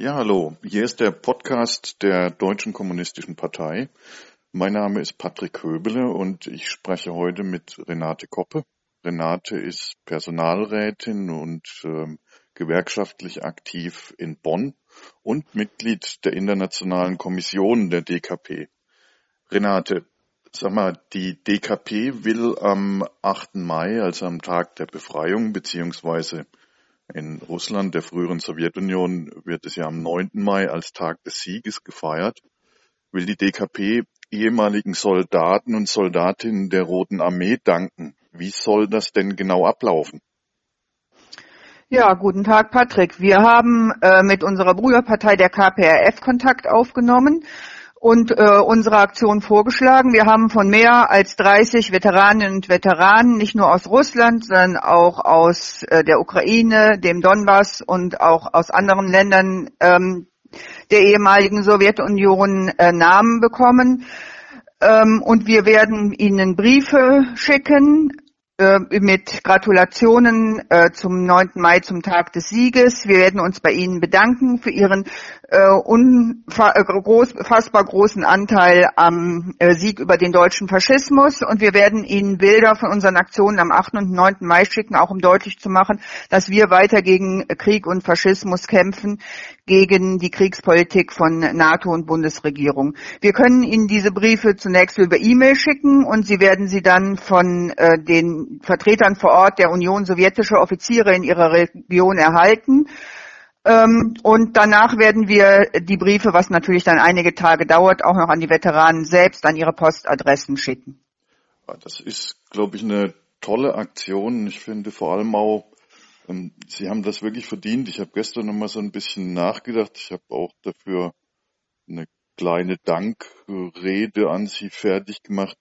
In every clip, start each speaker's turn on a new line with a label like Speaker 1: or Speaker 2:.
Speaker 1: Ja, hallo. Hier ist der Podcast der Deutschen Kommunistischen Partei. Mein Name ist Patrick Köbele und ich spreche heute mit Renate Koppe. Renate ist Personalrätin und äh, gewerkschaftlich aktiv in Bonn und Mitglied der Internationalen Kommission der DKP. Renate, sag mal, die DKP will am 8. Mai, also am Tag der Befreiung, beziehungsweise in Russland, der früheren Sowjetunion, wird es ja am 9. Mai als Tag des Sieges gefeiert. Will die DKP ehemaligen Soldaten und Soldatinnen der Roten Armee danken. Wie soll das denn genau ablaufen?
Speaker 2: Ja, guten Tag, Patrick. Wir haben äh, mit unserer Bruderpartei der KPRF Kontakt aufgenommen und äh, unsere Aktion vorgeschlagen. Wir haben von mehr als 30 Veteraninnen und Veteranen, nicht nur aus Russland, sondern auch aus äh, der Ukraine, dem Donbass und auch aus anderen Ländern ähm, der ehemaligen Sowjetunion äh, Namen bekommen. Ähm, und wir werden Ihnen Briefe schicken äh, mit Gratulationen äh, zum 9. Mai zum Tag des Sieges. Wir werden uns bei Ihnen bedanken für Ihren äh, unfassbar großen Anteil am äh, Sieg über den deutschen Faschismus und wir werden Ihnen Bilder von unseren Aktionen am 8. und 9. Mai schicken, auch um deutlich zu machen, dass wir weiter gegen Krieg und Faschismus kämpfen, gegen die Kriegspolitik von NATO und Bundesregierung. Wir können Ihnen diese Briefe zunächst über E-Mail schicken und Sie werden sie dann von äh, den Vertretern vor Ort der Union sowjetischer Offiziere in ihrer Region erhalten. Ähm, und danach werden wir die Briefe, was natürlich dann einige Tage dauert, auch noch an die Veteranen selbst an ihre Postadressen schicken.
Speaker 1: Das ist, glaube ich, eine tolle Aktion. Ich finde vor allem auch, Sie haben das wirklich verdient. Ich habe gestern noch mal so ein bisschen nachgedacht. Ich habe auch dafür eine kleine Dankrede an Sie fertig gemacht,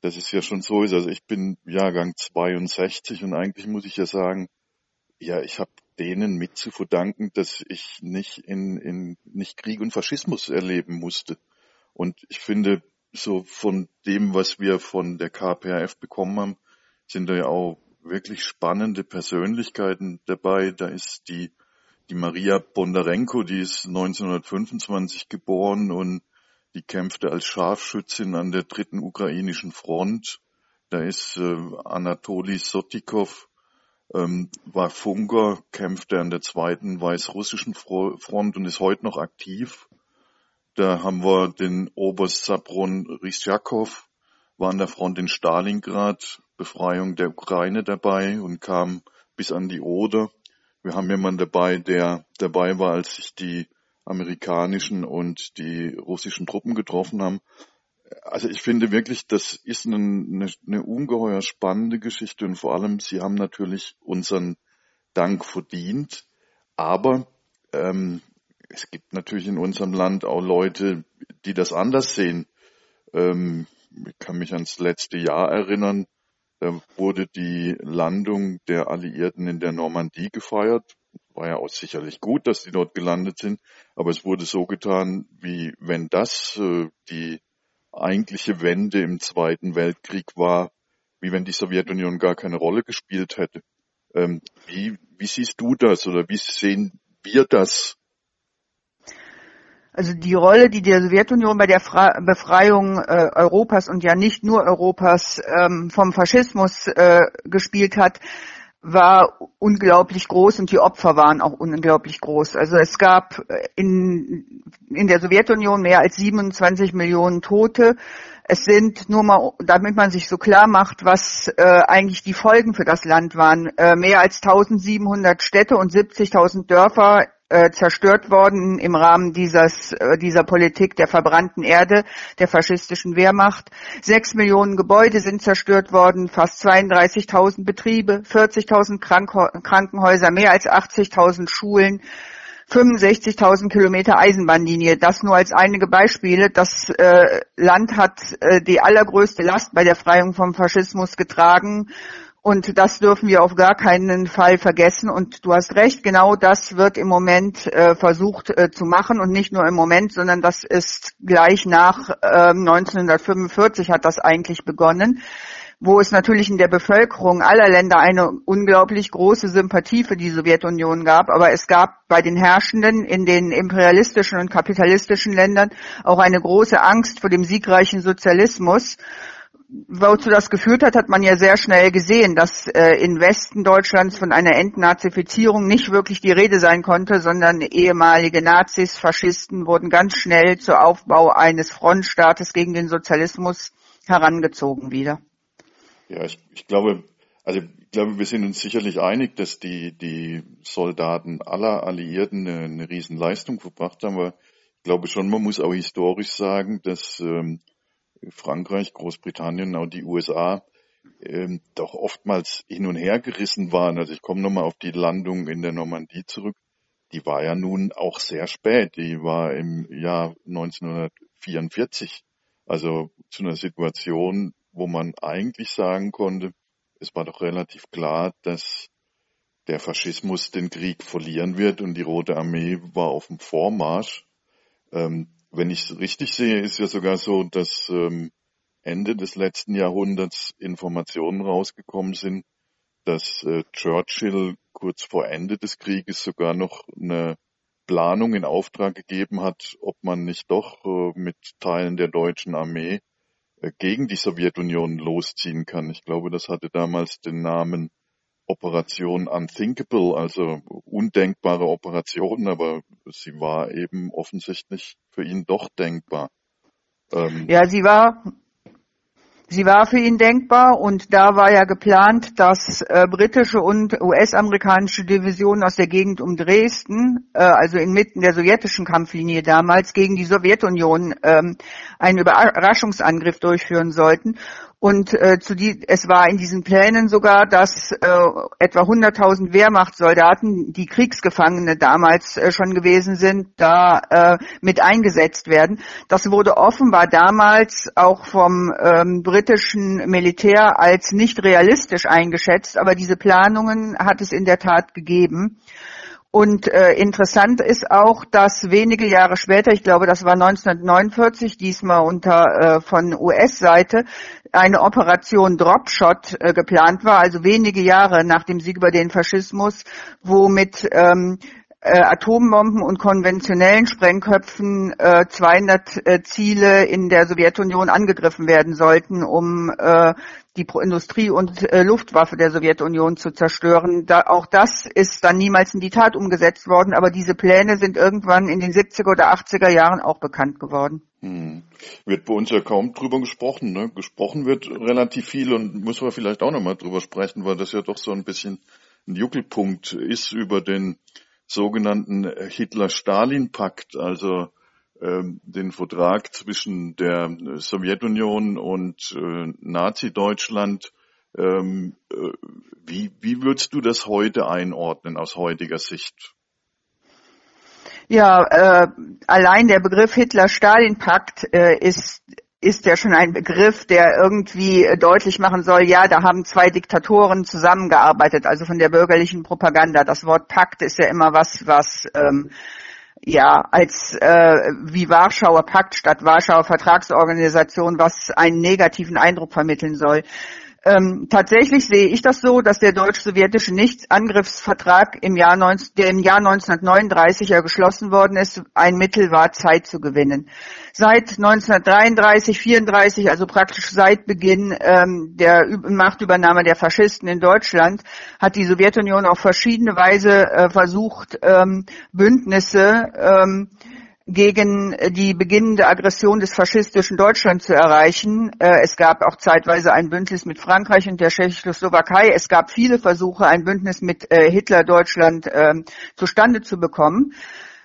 Speaker 1: dass es ja schon so ist. Also ich bin Jahrgang 62 und eigentlich muss ich ja sagen, ja, ich habe denen mit zu verdanken, dass ich nicht in, in nicht Krieg und Faschismus erleben musste. Und ich finde, so von dem, was wir von der KPRF bekommen haben, sind da ja auch wirklich spannende Persönlichkeiten dabei. Da ist die, die Maria Bondarenko, die ist 1925 geboren und die kämpfte als Scharfschützin an der dritten ukrainischen Front. Da ist äh, Anatoli Sotikov, ähm, war Funker, kämpfte an der zweiten weißrussischen Front und ist heute noch aktiv. Da haben wir den Oberst Sabron Rysjakov, war an der Front in Stalingrad, Befreiung der Ukraine dabei und kam bis an die Oder. Wir haben jemanden dabei, der dabei war, als sich die amerikanischen und die russischen Truppen getroffen haben also ich finde wirklich, das ist eine, eine, ungeheuer spannende Geschichte und vor allem, Sie haben natürlich unseren Dank verdient, aber ähm, es gibt natürlich in unserem Land auch Leute, die das anders sehen. Ähm, ich kann mich ans letzte Jahr erinnern, wurde die Landung der Alliierten in der Normandie gefeiert. War ja auch sicherlich gut, dass die dort gelandet sind, aber es wurde so getan, wie wenn das äh, die eigentliche Wende im Zweiten Weltkrieg war, wie wenn die Sowjetunion gar keine Rolle gespielt hätte. Ähm, wie, wie siehst du das oder wie sehen wir das?
Speaker 2: Also die Rolle, die die Sowjetunion bei der Fra Befreiung äh, Europas und ja nicht nur Europas ähm, vom Faschismus äh, gespielt hat, war unglaublich groß und die Opfer waren auch unglaublich groß. Also es gab in, in der Sowjetunion mehr als 27 Millionen Tote. Es sind nur mal, damit man sich so klar macht, was äh, eigentlich die Folgen für das Land waren, äh, mehr als 1700 Städte und 70.000 Dörfer äh, zerstört worden im Rahmen dieses, äh, dieser Politik der verbrannten Erde, der faschistischen Wehrmacht. Sechs Millionen Gebäude sind zerstört worden, fast 32.000 Betriebe, 40.000 Krankenhäuser, mehr als 80.000 Schulen. 65.000 Kilometer Eisenbahnlinie. Das nur als einige Beispiele. Das äh, Land hat äh, die allergrößte Last bei der Freiung vom Faschismus getragen und das dürfen wir auf gar keinen Fall vergessen. Und du hast recht, genau das wird im Moment äh, versucht äh, zu machen. Und nicht nur im Moment, sondern das ist gleich nach äh, 1945 hat das eigentlich begonnen. wo es natürlich in der Bevölkerung aller Länder eine unglaublich große Sympathie für die Sowjetunion gab, aber es gab bei den Herrschenden in den imperialistischen und kapitalistischen Ländern auch eine große Angst vor dem siegreichen Sozialismus wozu das geführt hat, hat man ja sehr schnell gesehen, dass äh, in Westen Deutschlands von einer Entnazifizierung nicht wirklich die Rede sein konnte, sondern ehemalige Nazis, Faschisten wurden ganz schnell zu Aufbau eines Frontstaates gegen den Sozialismus herangezogen wieder.
Speaker 1: Ja, ich, ich glaube, also ich glaube, wir sind uns sicherlich einig, dass die, die Soldaten aller Alliierten eine, eine Riesenleistung verbracht haben, aber ich glaube schon, man muss auch historisch sagen, dass ähm, Frankreich, Großbritannien, auch die USA ähm, doch oftmals hin und her gerissen waren. Also ich komme nochmal auf die Landung in der Normandie zurück. Die war ja nun auch sehr spät. Die war im Jahr 1944. Also zu einer Situation, wo man eigentlich sagen konnte, es war doch relativ klar, dass der Faschismus den Krieg verlieren wird und die Rote Armee war auf dem Vormarsch. Ähm, wenn ich es richtig sehe, ist ja sogar so, dass ähm, Ende des letzten Jahrhunderts Informationen rausgekommen sind, dass äh, Churchill kurz vor Ende des Krieges sogar noch eine Planung in Auftrag gegeben hat, ob man nicht doch äh, mit Teilen der deutschen Armee äh, gegen die Sowjetunion losziehen kann. Ich glaube, das hatte damals den Namen Operation Unthinkable, also undenkbare Operation, aber sie war eben offensichtlich für ihn doch denkbar.
Speaker 2: Ähm ja, sie war Sie war für ihn denkbar und da war ja geplant, dass äh, britische und US-amerikanische Divisionen aus der Gegend um Dresden, äh, also inmitten der sowjetischen Kampflinie damals, gegen die Sowjetunion ähm, einen Überraschungsangriff durchführen sollten. Und äh, zu die, es war in diesen Plänen sogar, dass äh, etwa 100.000 Wehrmachtssoldaten, die Kriegsgefangene damals äh, schon gewesen sind, da äh, mit eingesetzt werden. Das wurde offenbar damals auch vom ähm, britischen Militär als nicht realistisch eingeschätzt, aber diese Planungen hat es in der Tat gegeben. Und äh, interessant ist auch, dass wenige Jahre später, ich glaube, das war 1949, diesmal unter äh, von US-Seite, eine Operation Dropshot äh, geplant war, also wenige Jahre nach dem Sieg über den Faschismus, wo mit ähm, äh, Atombomben und konventionellen Sprengköpfen äh, 200 äh, Ziele in der Sowjetunion angegriffen werden sollten, um äh, die Industrie und äh, Luftwaffe der Sowjetunion zu zerstören. Da, auch das ist dann niemals in die Tat umgesetzt worden, aber diese Pläne sind irgendwann in den 70er oder 80er Jahren auch bekannt geworden.
Speaker 1: Hm. Wird bei uns ja kaum drüber gesprochen. Ne? Gesprochen wird relativ viel und müssen wir vielleicht auch nochmal drüber sprechen, weil das ja doch so ein bisschen ein Juckelpunkt ist über den sogenannten Hitler-Stalin-Pakt, also ähm, den Vertrag zwischen der Sowjetunion und äh, Nazi-Deutschland. Ähm, äh, wie, wie würdest du das heute einordnen aus heutiger Sicht?
Speaker 2: Ja, äh, allein der Begriff Hitler-Stalin-Pakt äh, ist ist ja schon ein Begriff, der irgendwie deutlich machen soll, ja, da haben zwei Diktatoren zusammengearbeitet, also von der bürgerlichen Propaganda. Das Wort Pakt ist ja immer was, was ähm, ja, als äh, wie Warschauer Pakt statt Warschauer Vertragsorganisation, was einen negativen Eindruck vermitteln soll. Ähm, tatsächlich sehe ich das so, dass der deutsch-sowjetische Nichtangriffsvertrag im Jahr 19, der im Jahr 1939 ja geschlossen worden ist, ein Mittel war, Zeit zu gewinnen. Seit 1933, 34, also praktisch seit Beginn ähm, der Machtübernahme der Faschisten in Deutschland, hat die Sowjetunion auf verschiedene Weise äh, versucht, ähm, Bündnisse ähm, gegen die beginnende Aggression des faschistischen Deutschland zu erreichen. Äh, es gab auch zeitweise ein Bündnis mit Frankreich und der Tschechoslowakei. Es gab viele Versuche, ein Bündnis mit äh, Hitler-Deutschland ähm, zustande zu bekommen.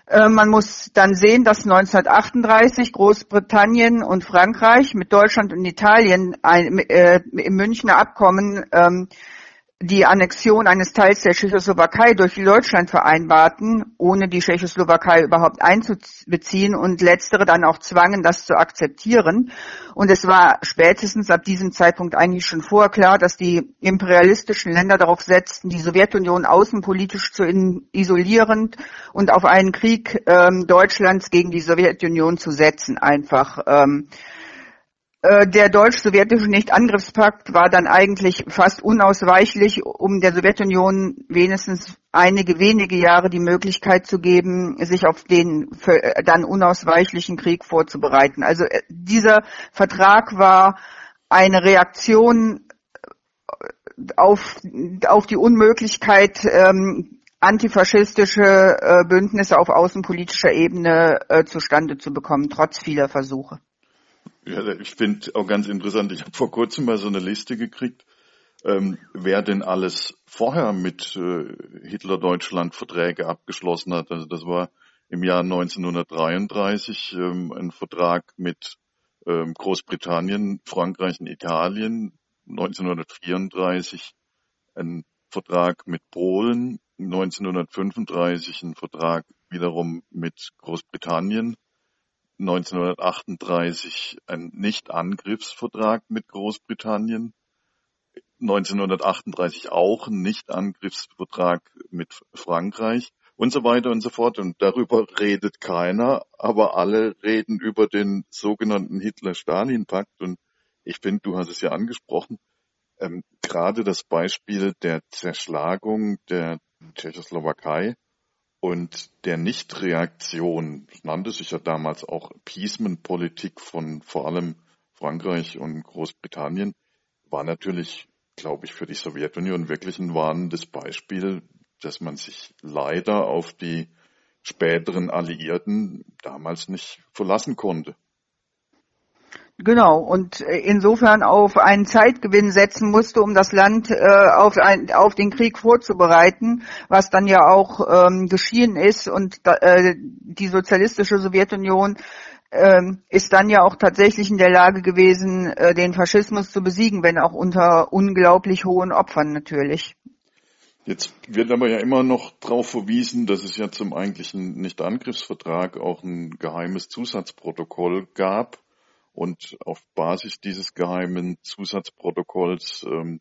Speaker 2: Äh, man muss dann sehen, dass 1938 Großbritannien und Frankreich mit Deutschland und Italien ein, äh, im Münchner Abkommen ähm, die Annexion eines Teils der Tschechoslowakei durch Deutschland vereinbarten, ohne die Tschechoslowakei überhaupt einzubeziehen und letztere dann auch zwangen, das zu akzeptieren. Und es war spätestens ab diesem Zeitpunkt eigentlich schon vorher klar, dass die imperialistischen Länder darauf setzten, die Sowjetunion außenpolitisch zu isolieren und auf einen Krieg ähm, Deutschlands gegen die Sowjetunion zu setzen einfach. Ähm, äh, der deutsch-sowjetische Nicht-Angriffspakt war dann eigentlich fast unausweichlich, um der Sowjetunion wenigstens einige wenige Jahre die Möglichkeit zu geben, sich auf den äh, dann unausweichlichen Krieg vorzubereiten. Also äh, dieser Vertrag war eine Reaktion auf, auf die Unmöglichkeit, ähm, antifaschistische äh, Bündnisse auf außenpolitischer Ebene äh, zustande zu bekommen, trotz vieler Versuche.
Speaker 1: Ja, ich finde auch ganz interessant, ich habe vor kurzem mal so eine Liste gekriegt, ähm, wer denn alles vorher mit äh, Hitler-Deutschland Verträge abgeschlossen hat. Also das war im Jahr 1933 ähm, ein Vertrag mit ähm, Großbritannien, Frankreich und Italien, 1934 ein Vertrag mit Polen, 1935 ein Vertrag wiederum mit Großbritannien, 1938 ein Nichtangriffsvertrag mit Großbritannien, 1938 auch ein Nichtangriffsvertrag mit Frankreich und so weiter und so fort. Und darüber redet keiner, aber alle reden über den sogenannten Hitler-Stalin-Pakt. Und ich finde, du hast es ja angesprochen, ähm, gerade das Beispiel der Zerschlagung der Tschechoslowakei und der Nichtreaktion, nannte sich ja damals auch Appeasement-Politik von vor allem Frankreich und Großbritannien, war natürlich, glaube ich, für die Sowjetunion wirklich ein warnendes Beispiel, dass man sich leider auf die späteren Alliierten damals nicht verlassen konnte.
Speaker 2: Genau, und äh, insofern auf einen Zeitgewinn setzen musste, um das Land äh, auf, ein, auf den Krieg vorzubereiten, was dann ja auch ähm, geschehen ist. Und äh, die sozialistische Sowjetunion äh, ist dann ja auch tatsächlich in der Lage gewesen, äh, den Faschismus zu besiegen, wenn auch unter unglaublich hohen Opfern natürlich.
Speaker 1: Jetzt wird aber ja immer noch darauf verwiesen, dass es ja zum eigentlichen Nichtangriffsvertrag auch ein geheimes Zusatzprotokoll gab und auf Basis dieses geheimen Zusatzprotokolls ähm,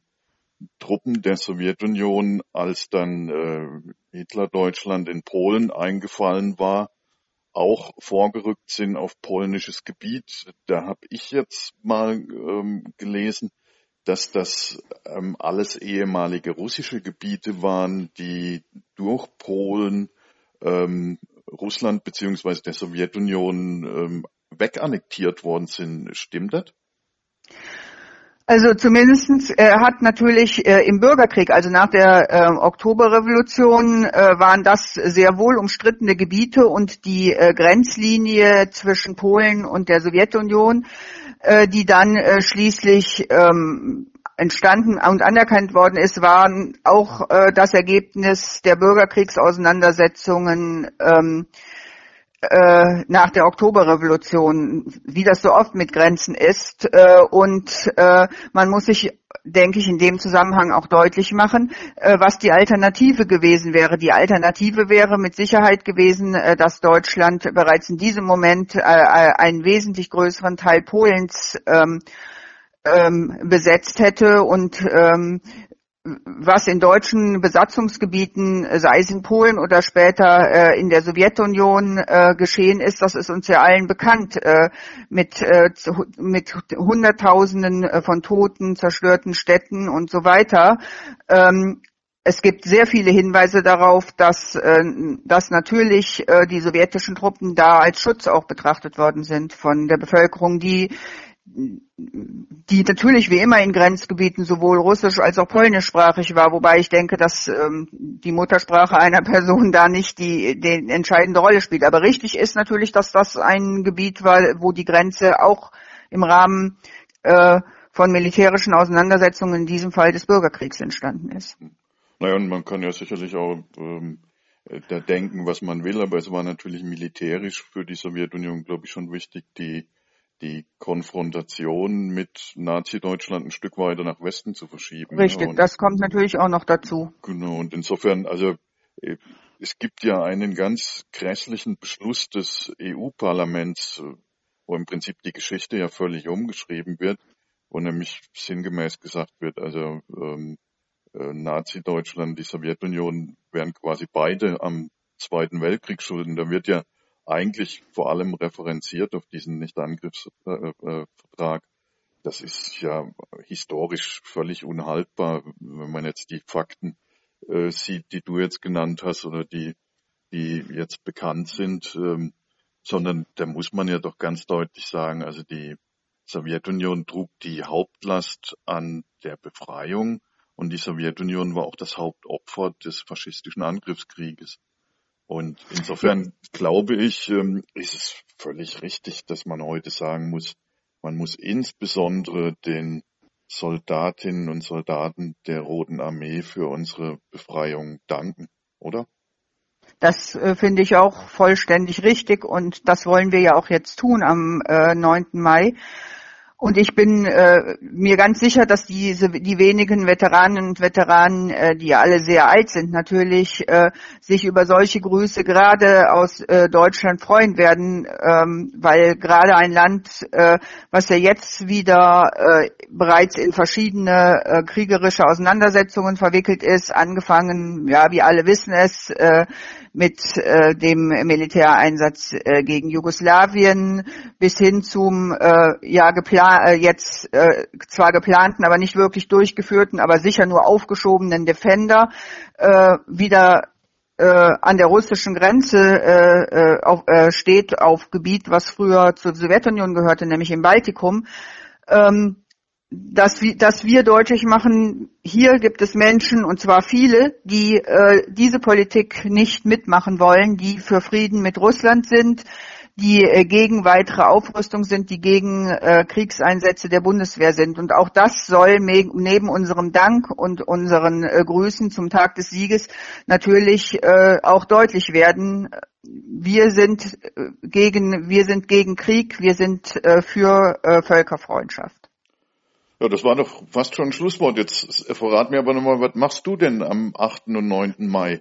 Speaker 1: Truppen der Sowjetunion, als dann äh, Hitler-Deutschland in Polen eingefallen war, auch vorgerückt sind auf polnisches Gebiet. Da habe ich jetzt mal ähm, gelesen, dass das ähm, alles ehemalige russische Gebiete waren, die durch Polen ähm, Russland beziehungsweise der Sowjetunion ähm, wegannektiert worden sind. Stimmt das?
Speaker 2: Also zumindestens äh, hat natürlich äh, im Bürgerkrieg, also nach der äh, Oktoberrevolution, äh, waren das sehr wohl umstrittene Gebiete und die äh, Grenzlinie zwischen Polen und der Sowjetunion, äh, die dann äh, schließlich ähm, entstanden und anerkannt worden ist, waren auch äh, das Ergebnis der Bürgerkriegsauseinandersetzungen ähm, äh, nach der Oktoberrevolution, wie das so oft mit Grenzen ist. Äh, und äh, man muss sich, denke ich, in dem Zusammenhang auch deutlich machen, äh, was die Alternative gewesen wäre. Die Alternative wäre mit Sicherheit gewesen, äh, dass Deutschland bereits in diesem Moment äh, einen wesentlich größeren Teil Polens ähm, ähm, besetzt hätte und ähm, was in deutschen Besatzungsgebieten, sei es in Polen oder später äh, in der Sowjetunion äh, geschehen ist, das ist uns ja allen bekannt, äh, mit, äh, mit Hunderttausenden äh, von Toten, zerstörten Städten und so weiter. Ähm, es gibt sehr viele Hinweise darauf, dass, äh, dass natürlich äh, die sowjetischen Truppen da als Schutz auch betrachtet worden sind von der Bevölkerung, die die natürlich wie immer in Grenzgebieten sowohl russisch als auch polnischsprachig war, wobei ich denke, dass ähm, die Muttersprache einer Person da nicht die, die entscheidende Rolle spielt. Aber richtig ist natürlich, dass das ein Gebiet war, wo die Grenze auch im Rahmen äh, von militärischen Auseinandersetzungen, in diesem Fall des Bürgerkriegs, entstanden ist.
Speaker 1: Naja, und man kann ja sicherlich auch ähm, da denken, was man will, aber es war natürlich militärisch für die Sowjetunion, glaube ich, schon wichtig, die die Konfrontation mit Nazi-Deutschland ein Stück weiter nach Westen zu verschieben.
Speaker 2: Richtig, und, das kommt natürlich auch noch dazu.
Speaker 1: Genau, und insofern, also äh, es gibt ja einen ganz grässlichen Beschluss des EU-Parlaments, wo im Prinzip die Geschichte ja völlig umgeschrieben wird, wo nämlich sinngemäß gesagt wird, also ähm, äh, Nazi-Deutschland, die Sowjetunion wären quasi beide am Zweiten Weltkrieg schulden. Da wird ja eigentlich vor allem referenziert auf diesen Nichtangriffsvertrag. das ist ja historisch völlig unhaltbar, wenn man jetzt die Fakten äh, sieht, die du jetzt genannt hast oder die, die jetzt bekannt sind, ähm, sondern da muss man ja doch ganz deutlich sagen, also die Sowjetunion trug die Hauptlast an der Befreiung und die Sowjetunion war auch das Hauptopfer des faschistischen Angriffskrieges. Und insofern glaube ich, ähm, ist es völlig richtig, dass man heute sagen muss, man muss insbesondere den Soldatinnen und Soldaten der Roten Armee für unsere Befreiung danken, oder?
Speaker 2: Das äh, finde ich auch vollständig richtig und das wollen wir ja auch jetzt tun am äh, 9. Mai. Und ich bin äh, mir ganz sicher, dass diese die wenigen Veteranen und Veteranen, äh, die alle sehr alt sind, natürlich äh, sich über solche Grüße gerade aus äh, Deutschland freuen werden, ähm, weil gerade ein Land, äh, was ja jetzt wieder äh, bereits in verschiedene äh, kriegerische Auseinandersetzungen verwickelt ist, angefangen, ja, wie alle wissen es, äh, mit äh, dem Militäreinsatz äh, gegen Jugoslawien bis hin zum äh, ja geplan äh, jetzt äh, zwar geplanten, aber nicht wirklich durchgeführten, aber sicher nur aufgeschobenen Defender äh, wieder äh, an der russischen Grenze äh, äh auf, äh, steht auf Gebiet, was früher zur Sowjetunion gehörte, nämlich im Baltikum. Ähm, dass wir, dass wir deutlich machen, hier gibt es Menschen, und zwar viele, die äh, diese Politik nicht mitmachen wollen, die für Frieden mit Russland sind, die äh, gegen weitere Aufrüstung sind, die gegen äh, Kriegseinsätze der Bundeswehr sind. Und auch das soll neben unserem Dank und unseren äh, Grüßen zum Tag des Sieges natürlich äh, auch deutlich werden. Wir sind äh, gegen, wir sind gegen Krieg, wir sind äh, für äh, Völkerfreundschaft.
Speaker 1: Ja, das war doch fast schon ein Schlusswort. Jetzt verrat mir aber nochmal, was machst du denn am 8. und 9. Mai?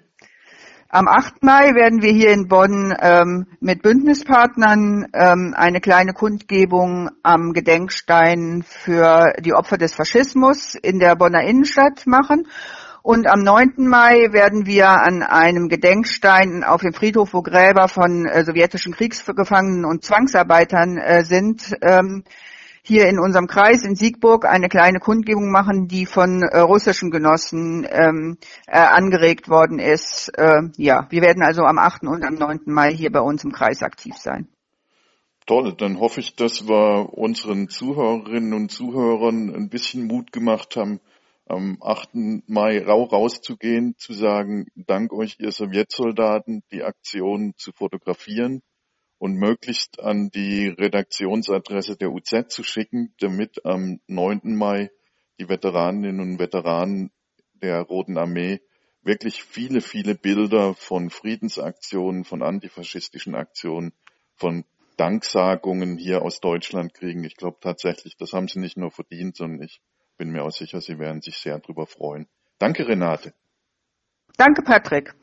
Speaker 2: Am 8. Mai werden wir hier in Bonn ähm, mit Bündnispartnern ähm, eine kleine Kundgebung am Gedenkstein für die Opfer des Faschismus in der Bonner Innenstadt machen. Und am 9. Mai werden wir an einem Gedenkstein auf dem Friedhof, wo Gräber von äh, sowjetischen Kriegsgefangenen und Zwangsarbeitern äh, sind, ähm, hier in unserem Kreis in Siegburg eine kleine Kundgebung machen, die von äh, russischen Genossen ähm, äh, angeregt worden ist. Äh, ja, wir werden also am 8. und am 9. Mai hier bei uns im Kreis aktiv sein.
Speaker 1: Toll, dann hoffe ich, dass wir unseren Zuhörerinnen und Zuhörern ein bisschen Mut gemacht haben, am 8. Mai rau rauszugehen, zu sagen, dank euch, ihr Sowjetsoldaten, die Aktion zu fotografieren und möglichst an die Redaktionsadresse der UZ zu schicken, damit am 9. Mai die Veteraninnen und Veteranen der Roten Armee wirklich viele, viele Bilder von Friedensaktionen, von antifaschistischen Aktionen, von Danksagungen hier aus Deutschland kriegen. Ich glaube tatsächlich, das haben sie nicht nur verdient, sondern ich bin mir auch sicher, sie werden sich sehr darüber freuen. Danke, Renate.
Speaker 2: Danke, Patrick.